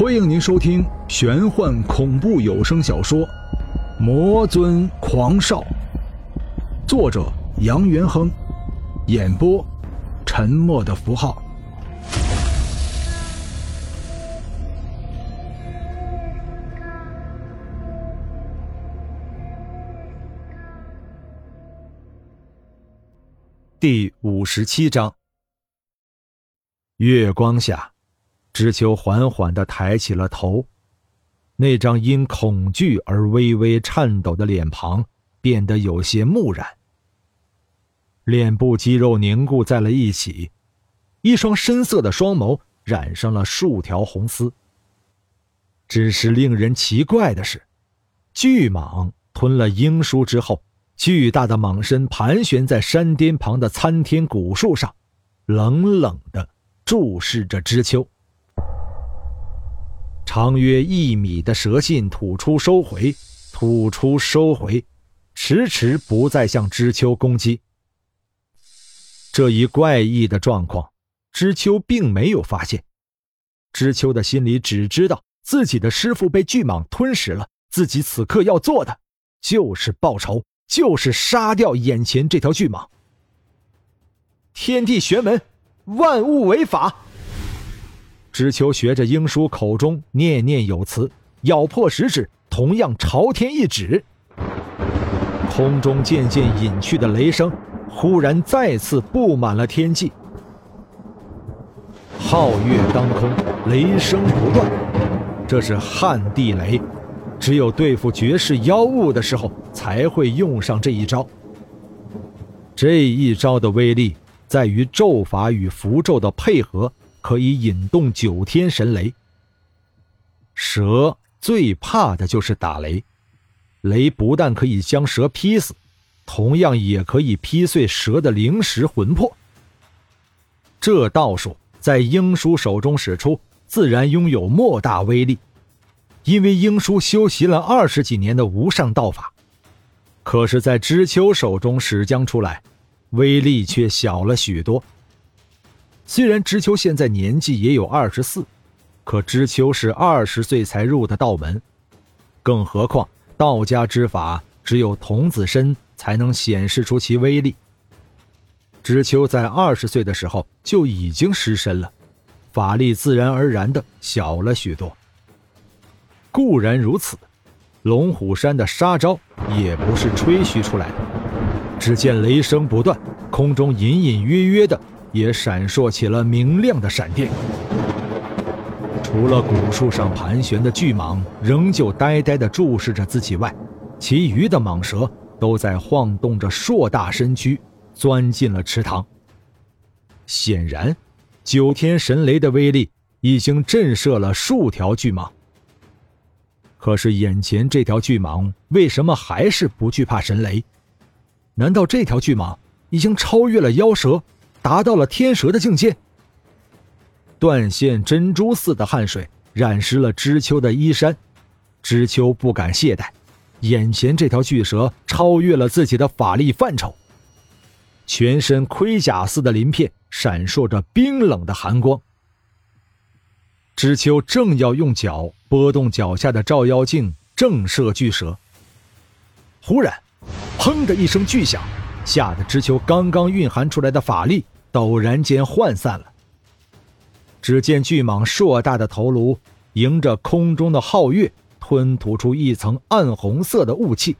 欢迎您收听玄幻恐怖有声小说《魔尊狂少》，作者杨元亨，演播沉默的符号。第五十七章。月光下，知秋缓缓的抬起了头，那张因恐惧而微微颤抖的脸庞变得有些木然，脸部肌肉凝固在了一起，一双深色的双眸染上了数条红丝。只是令人奇怪的是，巨蟒吞了鹰叔之后。巨大的蟒身盘旋在山巅旁的参天古树上，冷冷的注视着知秋。长约一米的蛇信吐出收回，吐出收回，迟迟不再向知秋攻击。这一怪异的状况，知秋并没有发现。知秋的心里只知道自己的师傅被巨蟒吞食了，自己此刻要做的就是报仇。就是杀掉眼前这条巨蟒。天地玄门，万物为法。只求学着英叔口中念念有词，咬破食指，同样朝天一指。空中渐渐隐去的雷声，忽然再次布满了天际。皓月当空，雷声不断，这是旱地雷。只有对付绝世妖物的时候才会用上这一招。这一招的威力在于咒法与符咒的配合，可以引动九天神雷。蛇最怕的就是打雷，雷不但可以将蛇劈死，同样也可以劈碎蛇的灵石魂魄。这道术在英叔手中使出，自然拥有莫大威力。因为英叔修习了二十几年的无上道法，可是，在知秋手中使将出来，威力却小了许多。虽然知秋现在年纪也有二十四，可知秋是二十岁才入的道门，更何况道家之法只有童子身才能显示出其威力。知秋在二十岁的时候就已经失身了，法力自然而然的小了许多。固然如此，龙虎山的杀招也不是吹嘘出来的。只见雷声不断，空中隐隐约约的也闪烁起了明亮的闪电。除了古树上盘旋的巨蟒仍旧呆呆地注视着自己外，其余的蟒蛇都在晃动着硕大身躯，钻进了池塘。显然，九天神雷的威力已经震慑了数条巨蟒。可是眼前这条巨蟒为什么还是不惧怕神雷？难道这条巨蟒已经超越了妖蛇，达到了天蛇的境界？断线珍珠似的汗水染湿了知秋的衣衫，知秋不敢懈怠。眼前这条巨蛇超越了自己的法力范畴，全身盔甲似的鳞片闪烁着冰冷的寒光。知秋正要用脚拨动脚下的照妖镜，正射巨蛇。忽然，砰的一声巨响，吓得知秋刚刚蕴含出来的法力陡然间涣散了。只见巨蟒硕大的头颅迎着空中的皓月，吞吐出一层暗红色的雾气，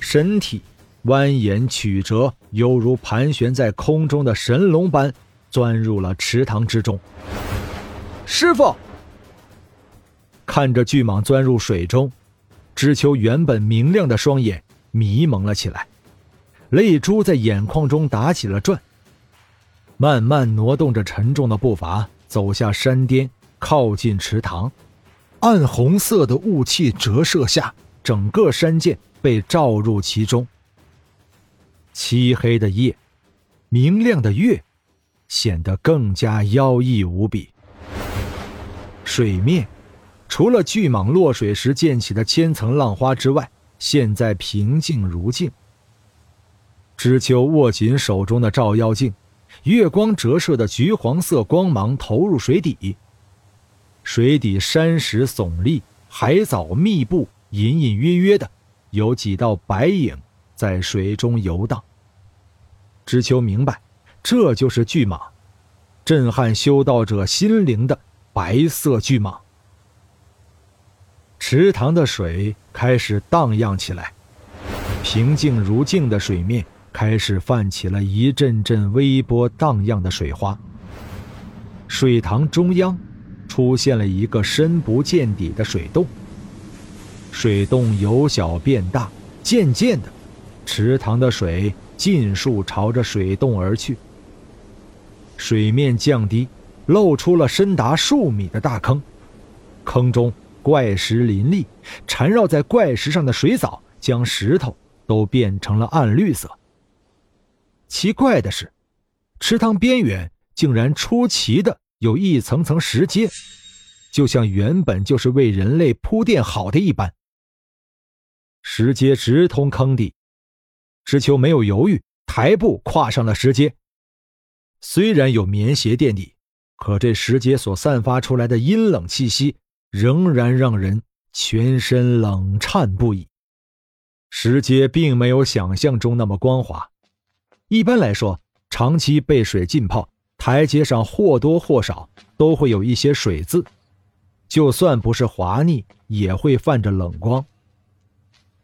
身体蜿蜒曲折，犹如盘旋在空中的神龙般，钻入了池塘之中。师傅看着巨蟒钻入水中，知秋原本明亮的双眼迷蒙了起来，泪珠在眼眶中打起了转。慢慢挪动着沉重的步伐走下山巅，靠近池塘。暗红色的雾气折射下，整个山涧被照入其中。漆黑的夜，明亮的月，显得更加妖异无比。水面，除了巨蟒落水时溅起的千层浪花之外，现在平静如镜。知秋握紧手中的照妖镜，月光折射的橘黄色光芒投入水底。水底山石耸立，海藻密布，隐隐约约的有几道白影在水中游荡。知秋明白，这就是巨蟒，震撼修道者心灵的白色巨蟒。池塘的水开始荡漾起来，平静如镜的水面开始泛起了一阵阵微波荡漾的水花。水塘中央出现了一个深不见底的水洞，水洞由小变大，渐渐的，池塘的水尽数朝着水洞而去。水面降低，露出了深达数米的大坑，坑中。怪石林立，缠绕在怪石上的水藻将石头都变成了暗绿色。奇怪的是，池塘边缘竟然出奇的有一层层石阶，就像原本就是为人类铺垫好的一般。石阶直通坑底，知秋没有犹豫，抬步跨上了石阶。虽然有棉鞋垫底，可这石阶所散发出来的阴冷气息。仍然让人全身冷颤不已。石阶并没有想象中那么光滑。一般来说，长期被水浸泡，台阶上或多或少都会有一些水渍，就算不是滑腻，也会泛着冷光。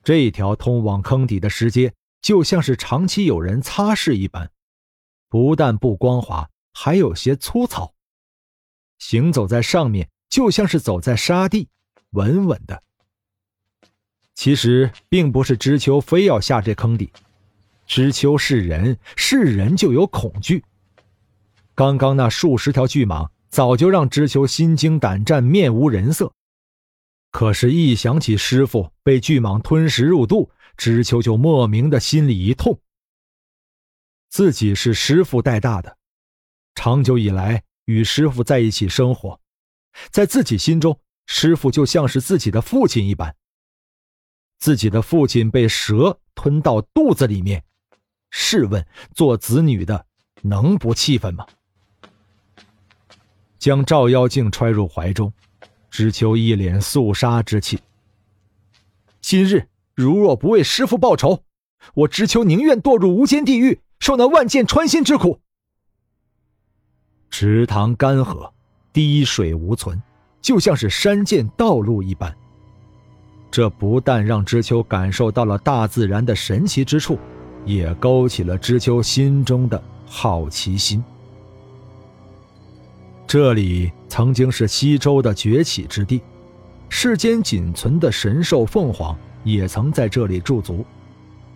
这条通往坑底的石阶就像是长期有人擦拭一般，不但不光滑，还有些粗糙。行走在上面。就像是走在沙地，稳稳的。其实并不是知秋非要下这坑底，知秋是人，是人就有恐惧。刚刚那数十条巨蟒早就让知秋心惊胆战、面无人色。可是，一想起师傅被巨蟒吞食入肚，知秋就莫名的心里一痛。自己是师傅带大的，长久以来与师傅在一起生活。在自己心中，师傅就像是自己的父亲一般。自己的父亲被蛇吞到肚子里面，试问做子女的能不气愤吗？将照妖镜揣入怀中，知秋一脸肃杀之气。今日如若不为师傅报仇，我知秋宁愿堕入无间地狱，受那万箭穿心之苦。池塘干涸。滴水无存，就像是山涧道路一般。这不但让知秋感受到了大自然的神奇之处，也勾起了知秋心中的好奇心。这里曾经是西周的崛起之地，世间仅存的神兽凤凰也曾在这里驻足。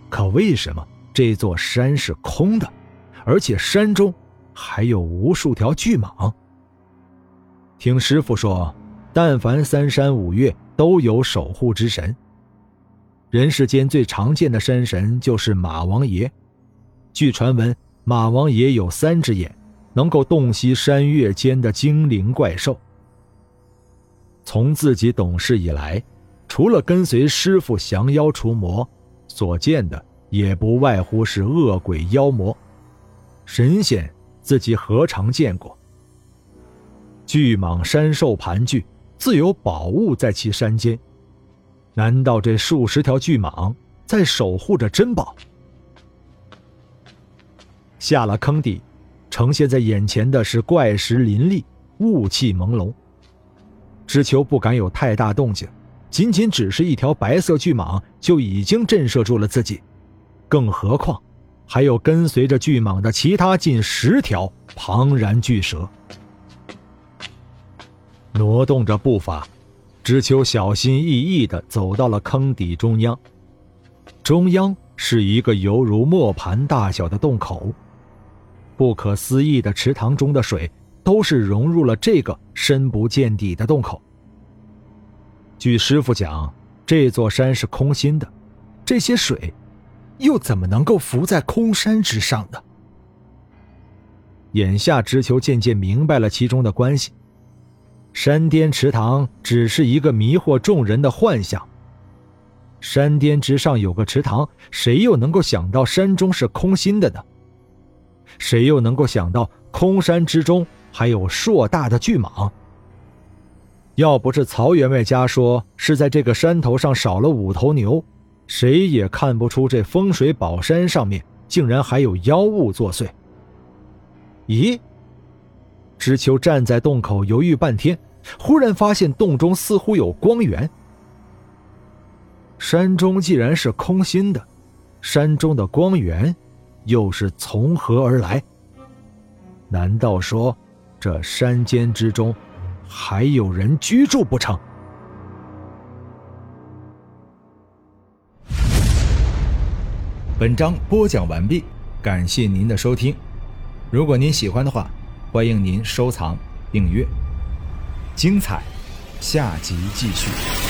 可为什么这座山是空的，而且山中还有无数条巨蟒？听师傅说，但凡三山五岳都有守护之神。人世间最常见的山神就是马王爷。据传闻，马王爷有三只眼，能够洞悉山岳间的精灵怪兽。从自己懂事以来，除了跟随师傅降妖除魔，所见的也不外乎是恶鬼妖魔。神仙自己何尝见过？巨蟒山兽盘踞，自有宝物在其山间。难道这数十条巨蟒在守护着珍宝？下了坑底，呈现在眼前的是怪石林立，雾气朦胧。知秋不敢有太大动静，仅仅只是一条白色巨蟒就已经震慑住了自己，更何况还有跟随着巨蟒的其他近十条庞然巨蛇。挪动着步伐，知秋小心翼翼地走到了坑底中央。中央是一个犹如磨盘大小的洞口，不可思议的池塘中的水都是融入了这个深不见底的洞口。据师傅讲，这座山是空心的，这些水又怎么能够浮在空山之上呢？眼下，知秋渐渐明白了其中的关系。山巅池塘只是一个迷惑众人的幻象。山巅之上有个池塘，谁又能够想到山中是空心的呢？谁又能够想到空山之中还有硕大的巨蟒？要不是曹员外家说是在这个山头上少了五头牛，谁也看不出这风水宝山上面竟然还有妖物作祟。咦？知秋站在洞口犹豫半天，忽然发现洞中似乎有光源。山中既然是空心的，山中的光源又是从何而来？难道说这山间之中还有人居住不成？本章播讲完毕，感谢您的收听。如果您喜欢的话，欢迎您收藏、订阅。精彩，下集继续。